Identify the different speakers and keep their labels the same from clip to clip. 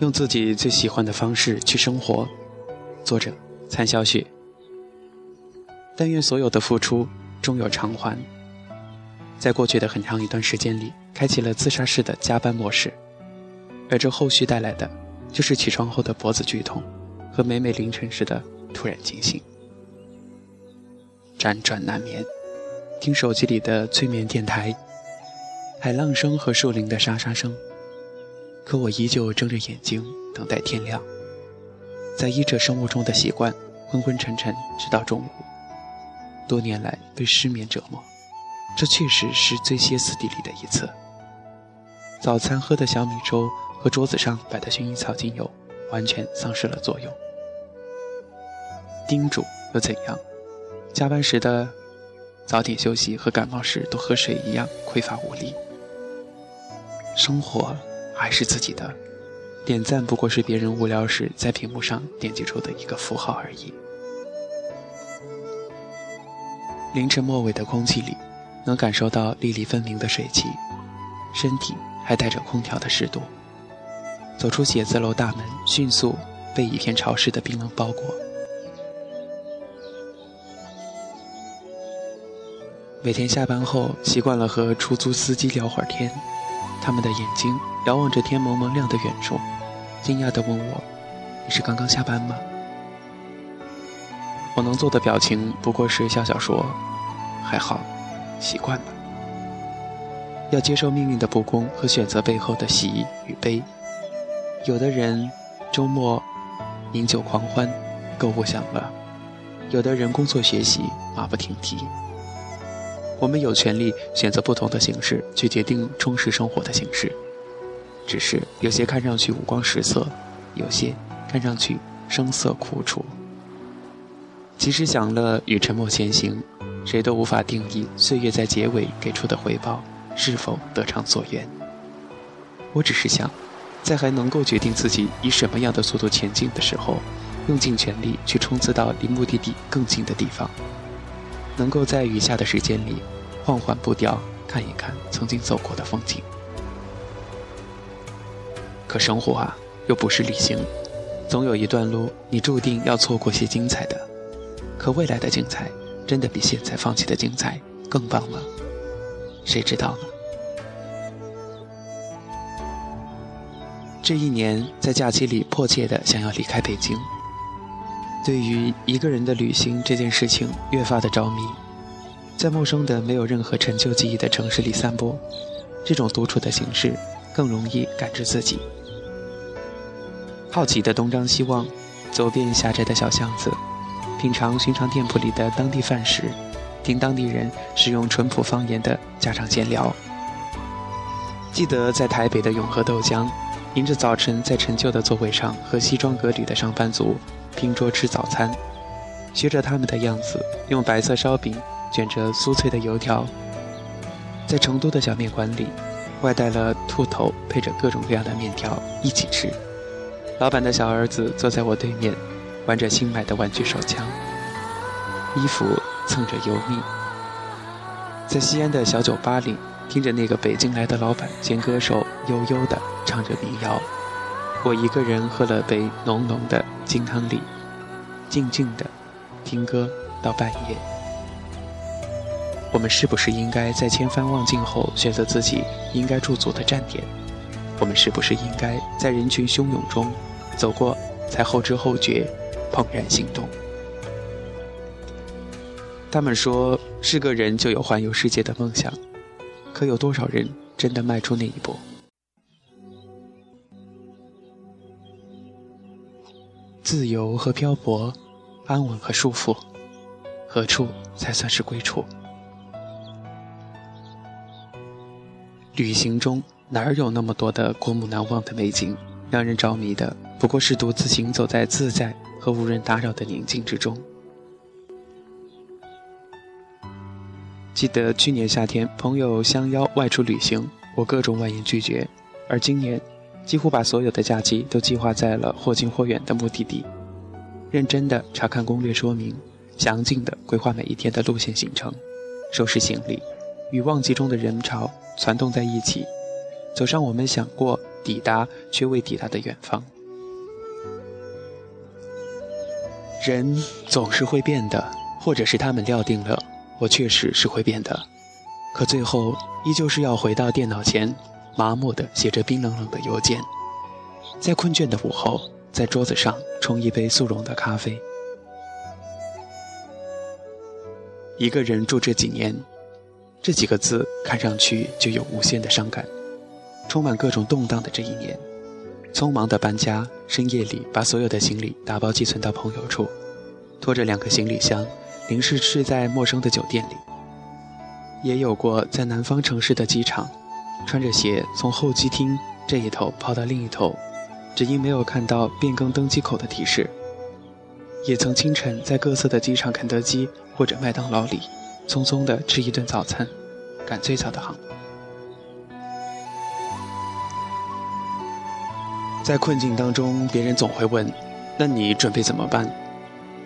Speaker 1: 用自己最喜欢的方式去生活。作者：残小雪。但愿所有的付出终有偿还。在过去的很长一段时间里，开启了自杀式的加班模式，而这后续带来的，就是起床后的脖子剧痛，和每每凌晨时的突然惊醒。辗转难眠，听手机里的催眠电台，海浪声和树林的沙沙声。可我依旧睁着眼睛等待天亮，在依着生物钟的习惯，昏昏沉沉直到中午。多年来被失眠折磨，这确实是最歇斯底里的一次。早餐喝的小米粥和桌子上摆的薰衣草精油完全丧失了作用。叮嘱又怎样？加班时的早点休息和感冒时都喝水一样匮乏无力。生活。还是自己的，点赞不过是别人无聊时在屏幕上点击出的一个符号而已。凌晨末尾的空气里，能感受到粒粒分明的水汽，身体还带着空调的湿度。走出写字楼大门，迅速被一片潮湿的冰冷包裹。每天下班后，习惯了和出租司机聊会儿天。他们的眼睛遥望着天蒙蒙亮的远处，惊讶地问我：“你是刚刚下班吗？”我能做的表情不过是笑笑说：“还好，习惯了。”要接受命运的不公和选择背后的喜与悲。有的人周末饮酒狂欢，购物享乐；有的人工作学习，马不停蹄。我们有权利选择不同的形式去决定充实生活的形式，只是有些看上去五光十色，有些看上去声色苦楚。即使享乐与沉默前行，谁都无法定义岁月在结尾给出的回报是否得偿所愿。我只是想，在还能够决定自己以什么样的速度前进的时候，用尽全力去冲刺到离目的地更近的地方。能够在余下的时间里，缓缓步调看一看曾经走过的风景。可生活啊，又不是旅行，总有一段路你注定要错过些精彩的。可未来的精彩，真的比现在放弃的精彩更棒吗？谁知道呢？这一年在假期里迫切的想要离开北京。对于一个人的旅行这件事情越发的着迷，在陌生的没有任何陈旧记忆的城市里散步，这种独处的形式更容易感知自己。好奇的东张西望，走遍狭窄的小巷子，品尝寻常店铺里的当地饭食，听当地人使用淳朴方言的家常闲聊。记得在台北的永和豆浆，迎着早晨在陈旧的座位上和西装革履的上班族。拼桌吃早餐，学着他们的样子，用白色烧饼卷着酥脆的油条。在成都的小面馆里，外带了兔头配着各种各样的面条一起吃。老板的小儿子坐在我对面，玩着新买的玩具手枪，衣服蹭着油腻。在西安的小酒吧里，听着那个北京来的老板兼歌手悠悠地唱着民谣。我一个人喝了杯浓浓的金汤力，静静的听歌到半夜。我们是不是应该在千帆望尽后选择自己应该驻足的站点？我们是不是应该在人群汹涌中走过，才后知后觉，怦然心动？他们说是个人就有环游世界的梦想，可有多少人真的迈出那一步？自由和漂泊，安稳和束缚，何处才算是归处？旅行中哪儿有那么多的过目难忘的美景？让人着迷的不过是独自行走在自在和无人打扰的宁静之中。记得去年夏天，朋友相邀外出旅行，我各种婉言拒绝，而今年。几乎把所有的假期都计划在了或近或远的目的地，认真的查看攻略说明，详尽的规划每一天的路线行程，收拾行李，与旺季中的人潮攒动在一起，走上我们想过抵达却未抵达的远方。人总是会变的，或者是他们料定了我确实是会变的，可最后依旧是要回到电脑前，麻木的写着冰冷冷的邮件，在困倦的午后，在桌子上冲一杯速溶的咖啡。一个人住这几年，这几个字看上去就有无限的伤感，充满各种动荡的这一年。匆忙的搬家，深夜里把所有的行李打包寄存到朋友处，拖着两个行李箱，临时睡在陌生的酒店里。也有过在南方城市的机场，穿着鞋从候机厅这一头跑到另一头，只因没有看到变更登机口的提示。也曾清晨在各色的机场肯德基或者麦当劳里，匆匆地吃一顿早餐，赶最早的航。在困境当中，别人总会问：“那你准备怎么办？”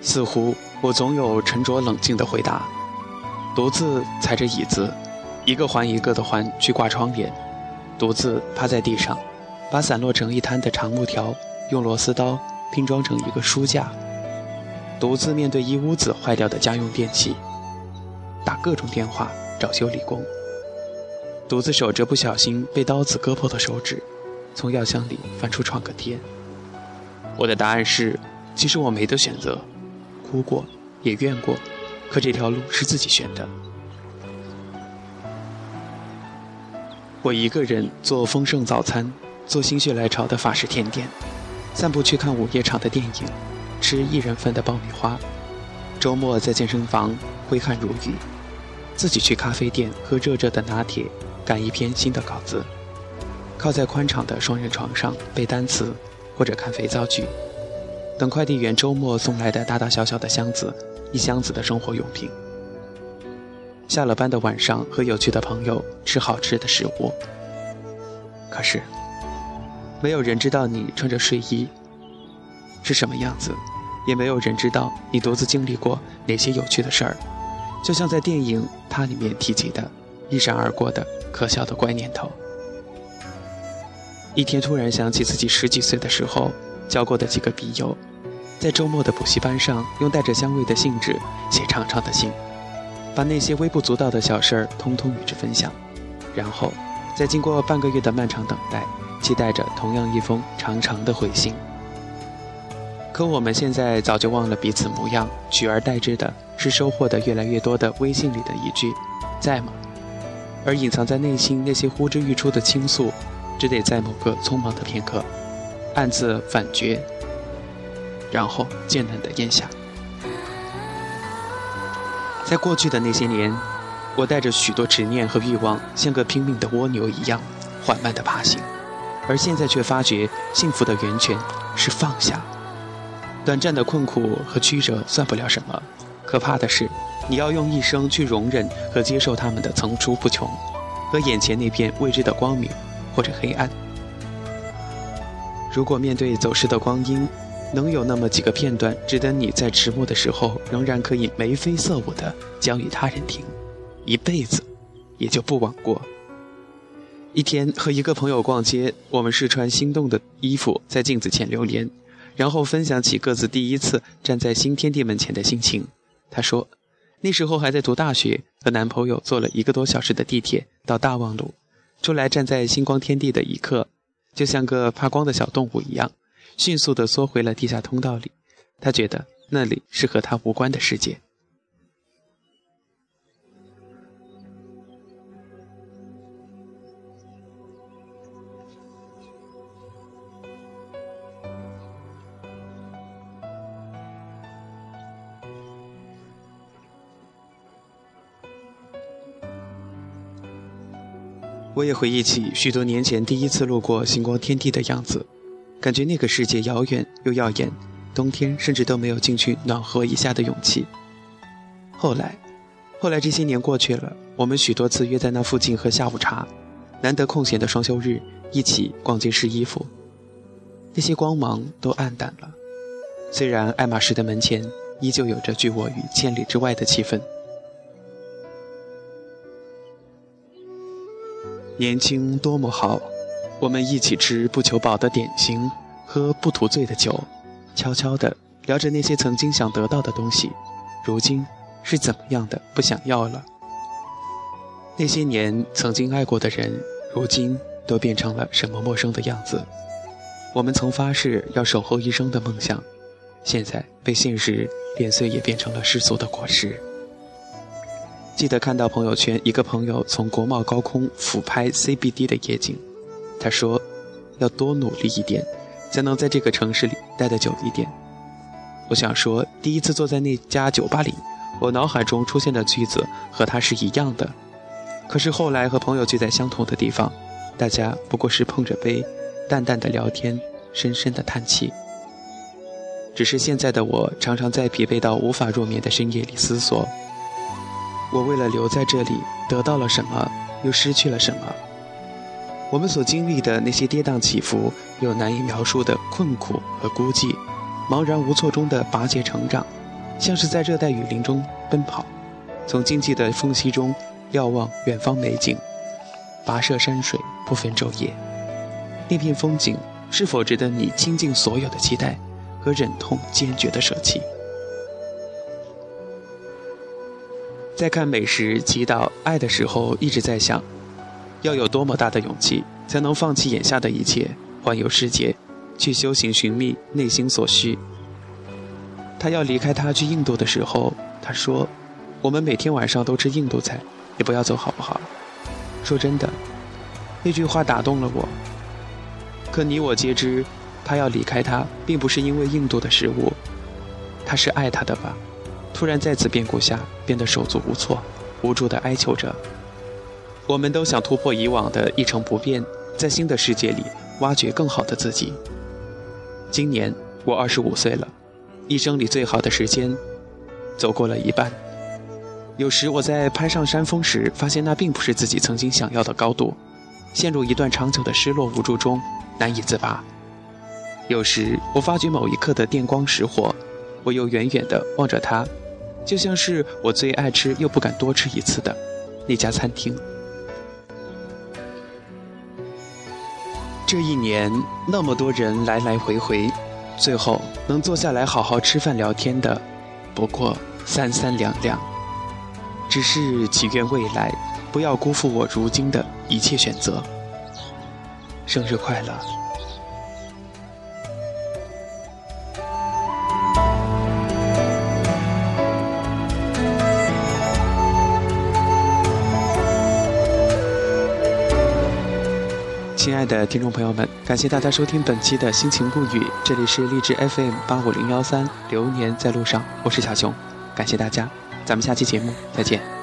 Speaker 1: 似乎我总有沉着冷静的回答：“独自踩着椅子，一个环一个的环去挂窗帘；独自趴在地上，把散落成一滩的长木条用螺丝刀拼装成一个书架；独自面对一屋子坏掉的家用电器，打各种电话找修理工；独自守着不小心被刀子割破的手指。”从药箱里翻出创可贴。我的答案是：其实我没得选择，哭过，也怨过，可这条路是自己选的。我一个人做丰盛早餐，做心血来潮的法式甜点，散步去看午夜场的电影，吃一人份的爆米花。周末在健身房挥汗如雨，自己去咖啡店喝热热的拿铁，赶一篇新的稿子。靠在宽敞的双人床上背单词，或者看肥皂剧，等快递员周末送来的大大小小的箱子，一箱子的生活用品。下了班的晚上和有趣的朋友吃好吃的食物。可是，没有人知道你穿着睡衣是什么样子，也没有人知道你独自经历过哪些有趣的事儿。就像在电影《它》里面提及的，一闪而过的可笑的怪念头。一天突然想起自己十几岁的时候交过的几个笔友，在周末的补习班上用带着香味的信纸写长长的信，把那些微不足道的小事儿通通与之分享，然后在经过半个月的漫长等待，期待着同样一封长长的回信。可我们现在早就忘了彼此模样，取而代之的是收获的越来越多的微信里的一句“在吗”，而隐藏在内心那些呼之欲出的倾诉。只得在某个匆忙的片刻，暗自反觉，然后艰难地咽下。在过去的那些年，我带着许多执念和欲望，像个拼命的蜗牛一样缓慢地爬行，而现在却发觉，幸福的源泉是放下。短暂的困苦和曲折算不了什么，可怕的是，你要用一生去容忍和接受他们的层出不穷，和眼前那片未知的光明。或者黑暗。如果面对走失的光阴，能有那么几个片段值得你在迟暮的时候仍然可以眉飞色舞的讲与他人听，一辈子也就不枉过。一天和一个朋友逛街，我们试穿心动的衣服，在镜子前流连，然后分享起各自第一次站在新天地门前的心情。他说，那时候还在读大学，和男朋友坐了一个多小时的地铁到大望路。出来站在星光天地的一刻，就像个怕光的小动物一样，迅速地缩回了地下通道里。他觉得那里是和他无关的世界。我也回忆起许多年前第一次路过星光天地的样子，感觉那个世界遥远又耀眼，冬天甚至都没有进去暖和一下的勇气。后来，后来这些年过去了，我们许多次约在那附近喝下午茶，难得空闲的双休日，一起逛街试衣服，那些光芒都暗淡了。虽然爱马仕的门前依旧有着拒我于千里之外的气氛。年轻多么好，我们一起吃不求饱的点心，喝不图醉的酒，悄悄地聊着那些曾经想得到的东西，如今是怎么样的不想要了。那些年曾经爱过的人，如今都变成了什么陌生的样子。我们曾发誓要守候一生的梦想，现在被现实碾碎，也变成了世俗的果实。记得看到朋友圈，一个朋友从国贸高空俯拍 CBD 的夜景，他说：“要多努力一点，才能在这个城市里待得久一点。”我想说，第一次坐在那家酒吧里，我脑海中出现的句子和他是一样的。可是后来和朋友聚在相同的地方，大家不过是碰着杯，淡淡的聊天，深深的叹气。只是现在的我，常常在疲惫到无法入眠的深夜里思索：我为了留在这里，得到了什么，又失去了什么？我们所经历的那些跌宕起伏，又难以描述的困苦和孤寂，茫然无措中的拔节成长，像是在热带雨林中奔跑，从荆棘的缝隙中。瞭望远方美景，跋涉山水不分昼夜，那片风景是否值得你倾尽所有的期待和忍痛坚决的舍弃？在看美食、祈祷、爱的时候，一直在想，要有多么大的勇气，才能放弃眼下的一切，环游世界，去修行寻觅内心所需。他要离开他去印度的时候，他说：“我们每天晚上都吃印度菜。”你不要走好不好？说真的，那句话打动了我。可你我皆知，他要离开他，并不是因为印度的食物，他是爱他的吧？突然在此变故下，变得手足无措，无助地哀求着。我们都想突破以往的一成不变，在新的世界里挖掘更好的自己。今年我二十五岁了，一生里最好的时间，走过了一半。有时我在攀上山峰时，发现那并不是自己曾经想要的高度，陷入一段长久的失落无助中，难以自拔。有时我发觉某一刻的电光石火，我又远远地望着它，就像是我最爱吃又不敢多吃一次的那家餐厅。这一年那么多人来来回回，最后能坐下来好好吃饭聊天的，不过三三两两。只是祈愿未来不要辜负我如今的一切选择。生日快乐！亲爱的听众朋友们，感谢大家收听本期的心情不语，这里是荔枝 FM 八五零幺三，流年在路上，我是小熊，感谢大家。咱们下期节目再见。